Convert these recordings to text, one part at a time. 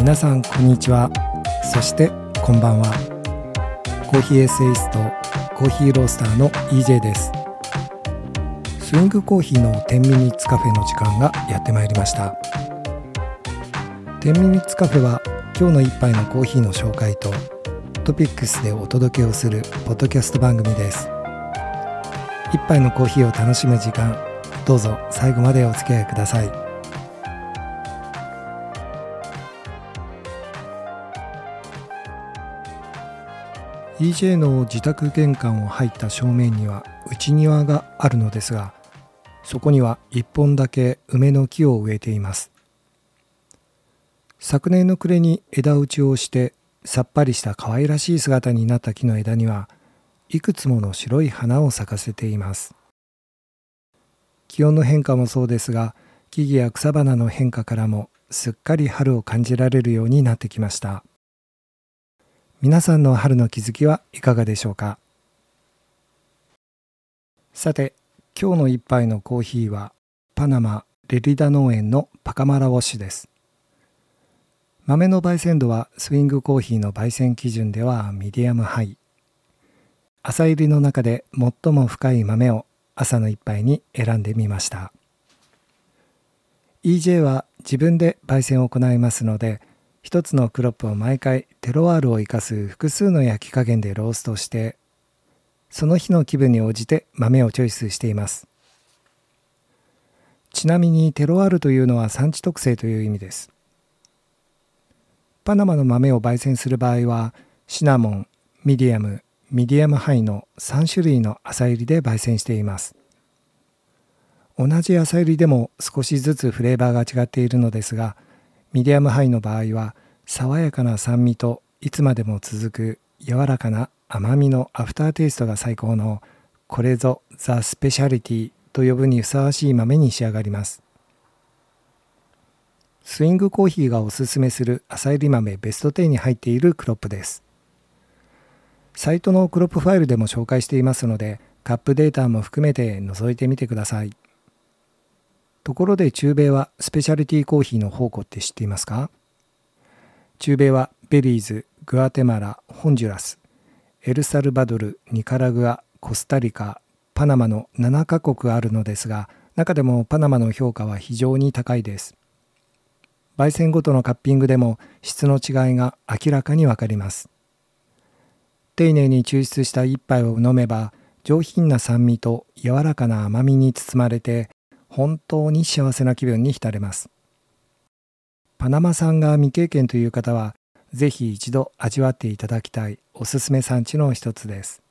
皆さんこんにちは。そしてこんばんは。コーヒーエッセイストコーヒーロースターの EJ です。スイングコーヒーの10ミニッツカフェの時間がやってまいりました。10ミニッツカフェは今日の一杯のコーヒーの紹介とトピックスでお届けをするポッドキャスト番組です。一杯のコーヒーを楽しむ時間どうぞ最後までお付き合いください。EJ の自宅玄関を入った正面には内庭があるのですがそこには一本だけ梅の木を植えています。昨年の暮れに枝打ちをしてさっぱりした可愛らしい姿になった木の枝にはいくつもの白い花を咲かせています。気温の変化もそうですが木々や草花の変化からもすっかり春を感じられるようになってきました。皆さんの春の気づきはいかがでしょうか？さて今日の一杯のコーヒーはパナマレリダ農園のパカマラウォッシュです。豆の焙煎度はスイングコーヒーの焙煎基準ではミディアムハイ。浅煎りの中で最も深い豆を朝の一杯に選んでみました。EJ は自分で焙煎を行いますので一つのクロップを毎回テロワールを生かす複数の焼き加減でローストしてその日の気分に応じて豆をチョイスしています。ちなみにテロワールというのは産地特性という意味です。パナマの豆を焙煎する場合はシナモンミディアムミディアムハイの3種類の浅煎りで焙煎しています。同じ浅煎りでも少しずつフレーバーが違っているのですがミディアムハイの場合は爽やかな酸味といつまでも続く柔らかな甘みのアフターテイストが最高のこれぞザ・スペシャリティと呼ぶにふさわしい豆に仕上がります。スイングコーヒーがおすすめする浅煎り豆ベスト10に入っているクロップです。サイトのクロップファイルでも紹介していますのでカップデータも含めて覗いてみてください。ところで中米はスペシャリティコーヒーの宝庫って知っていますか？中米はベリーズ、グアテマラ、ホンジュラス、エルサルバドル、ニカラグア、コスタリカ、パナマの7カ国あるのですが中でもパナマの評価は非常に高いです。焙煎ごとのカッピングでも質の違いが明らかにわかります。丁寧に抽出した一杯を飲めば上品な酸味と柔らかな甘みに包まれて本当に幸せな気分に浸れます。パナマ産が未経験という方は、ぜひ一度味わっていただきたいおすすめ産地の一つです。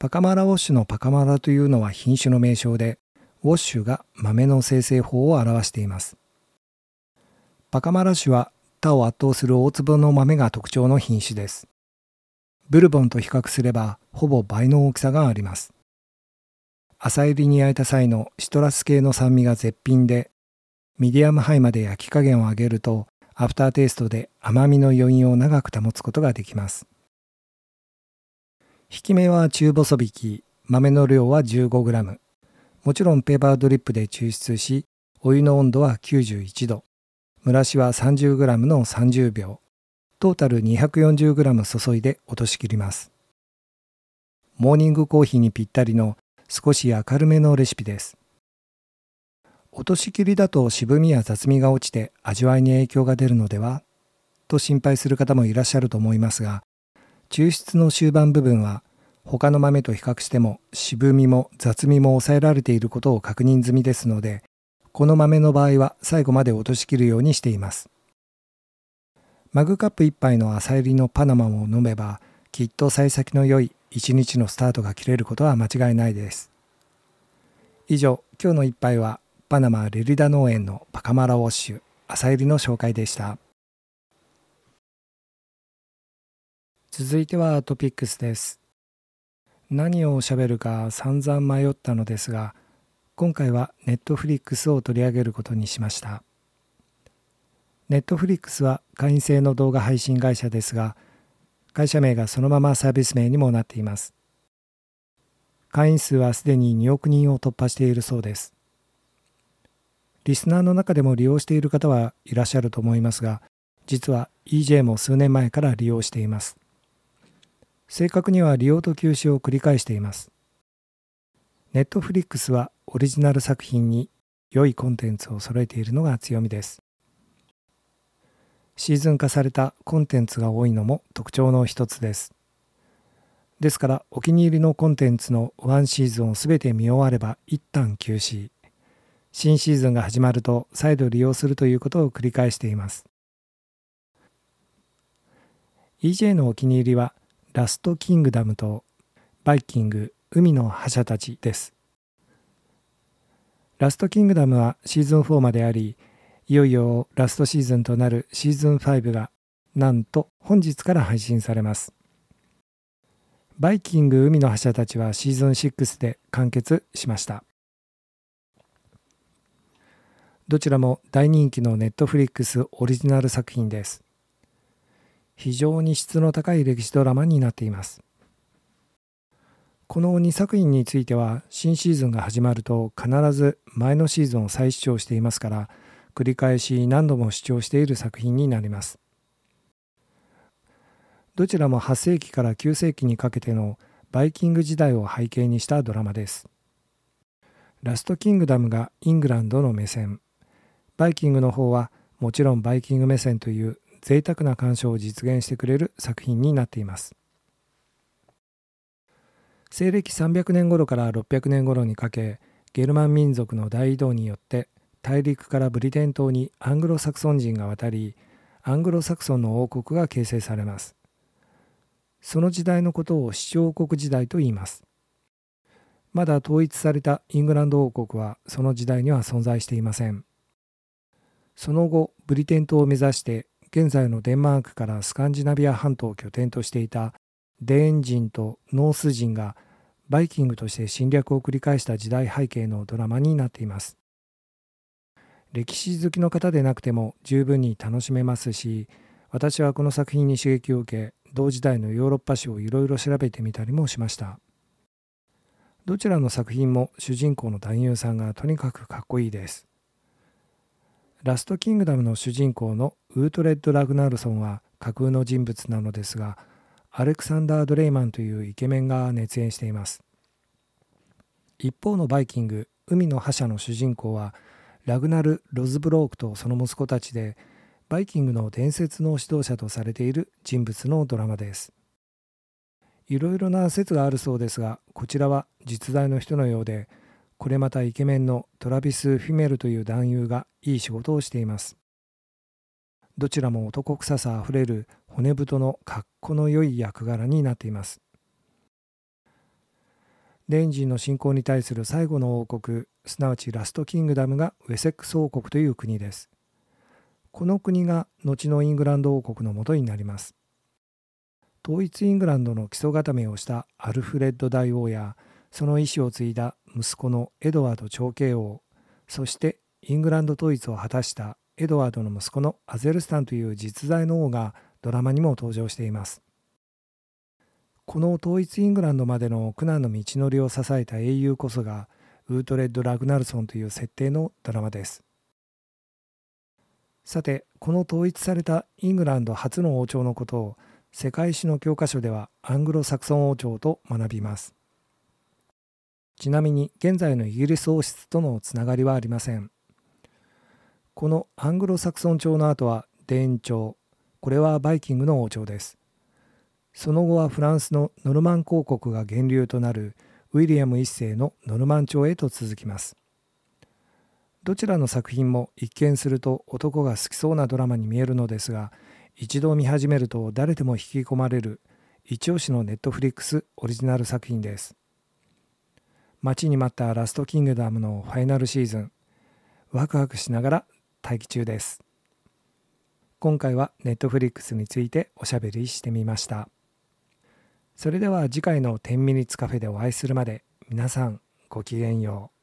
パカマラウォッシュのパカマラというのは品種の名称で、ウォッシュが豆の生成法を表しています。パカマラ種は他を圧倒する大粒の豆が特徴の品種です。ブルボンと比較すればほぼ倍の大きさがあります。浅煎りに焼いた際のシトラス系の酸味が絶品で、ミディアムハイまで焼き加減を上げると、アフターテイストで甘みの余韻を長く保つことができます。挽き目は中細挽き、豆の量は 15g。もちろんペーパードリップで抽出し、お湯の温度は91度。蒸らしは 30g の30秒。トータル 240g 注いで落としきります。モーニングコーヒーにぴったりの少し明るめのレシピです。落としきりだと渋みや雑味が落ちて味わいに影響が出るのではと心配する方もいらっしゃると思いますが抽出の終盤部分は他の豆と比較しても渋みも雑味も抑えられていることを確認済みですのでこの豆の場合は最後まで落としきるようにしていますマグカップ1杯の朝入りのパナマを飲めばきっと幸先の良い一日のスタートが切れることは間違いないです。以上、今日の一杯はパナマレリダ農園のパカマラウォッシュ朝入りの紹介でした。続いてはトピックスです。何を喋るか散々迷ったのですが、今回はネットフリックスを取り上げることにしました。ネットフリックスは会員制の動画配信会社ですが、会社名がそのままサービス名にもなっています。会員数はすでに2億人を突破しているそうです。リスナーの中でも利用している方はいらっしゃると思いますが、実は EJ も数年前から利用しています。正確には利用と休止を繰り返しています。ネットフリックスはオリジナル作品に良いコンテンツを揃えているのが強みです。シーズン化されたコンテンツが多いのも特徴の一つです。ですからお気に入りのコンテンツのワンシーズンを全て見終われば一旦休止。新シーズンが始まると再度利用するということを繰り返しています。EJ のお気に入りはラストキングダムとバイキング海の覇者たちです。ラストキングダムはシーズン4まであり、いよいよラストシーズンとなるシーズン5がなんと本日から配信されます。バイキング海の覇者たちはシーズン6で完結しました。どちらも大人気のネットフリックスオリジナル作品です。非常に質の高い歴史ドラマになっています。この2作品については新シーズンが始まると必ず前のシーズンを再視聴していますから繰り返し何度も視聴している作品になります。どちらも8世紀から9世紀にかけてのバイキング時代を背景にしたドラマです。ラストキングダムがイングランドの目線、バイキングの方はもちろんバイキング目線という贅沢な鑑賞を実現してくれる作品になっています。西暦300年頃から600年頃にかけゲルマン民族の大移動によって大陸からブリテン島にアングロサクソン人が渡りアングロサクソンの王国が形成されます。その時代のことを市長国時代と言いますまだ統一されたイングランド王国はその時代には存在していませんその後ブリテン島を目指して現在のデンマークからスカンジナビア半島を拠点としていたデーン人とノース人がバイキングとして侵略を繰り返した時代背景のドラマになっています。歴史好きの方でなくても十分に楽しめますし私はこの作品に刺激を受け同時代のヨーロッパ史をいろいろ調べてみたりもしました。どちらの作品も主人公の男優さんがとにかくかっこいいです。ラストキングダムの主人公のウートレッド・ラグナルソンは架空の人物なのですがアレクサンダー・ドレイマンというイケメンが熱演しています。一方のバイキング海の覇者の主人公はラグナル・ロズブロークとその息子たちでバイキングの伝説の指導者とされている人物のドラマですいろいろな説があるそうですがこちらは実在の人のようでこれまたイケメンのトラビス・フィメルという男優がいい仕事をしています。どちらも男臭さあふれる骨太の格好の良い役柄になっています。レンジンの侵攻に対する最後の王国、すなわちラストキングダムがウェセックス王国という国です。この国が後のイングランド王国のもとになります。統一イングランドの基礎固めをしたアルフレッド大王やその意思を継いだ息子のエドワード長兄王そしてイングランド統一を果たしたエドワードの息子のアゼルスタンという実在の王がドラマにも登場していますこの統一イングランドまでの苦難の道のりを支えた英雄こそがウートレッド・ラグナルソンという設定のドラマですさてこの統一されたイングランド初の王朝のことを世界史の教科書ではアングロサクソン王朝と学びますちなみに現在のイギリス王室とのつながりはありません。このアングロサクソン朝の後はデーン朝、これはバイキングの王朝です。その後はフランスのノルマン公国が源流となるウィリアム1世のノルマン朝へと続きます。どちらの作品も一見すると男が好きそうなドラマに見えるのですが一度見始めると誰でも引き込まれる一押しのネットフリックスオリジナル作品です。待ちに待ったラストキングダムのファイナルシーズンワクワクしながら待機中です。今回はネットフリックスについておしゃべりしてみました。それでは次回の10ミニッツカフェでお会いするまで皆さんごきげんよう。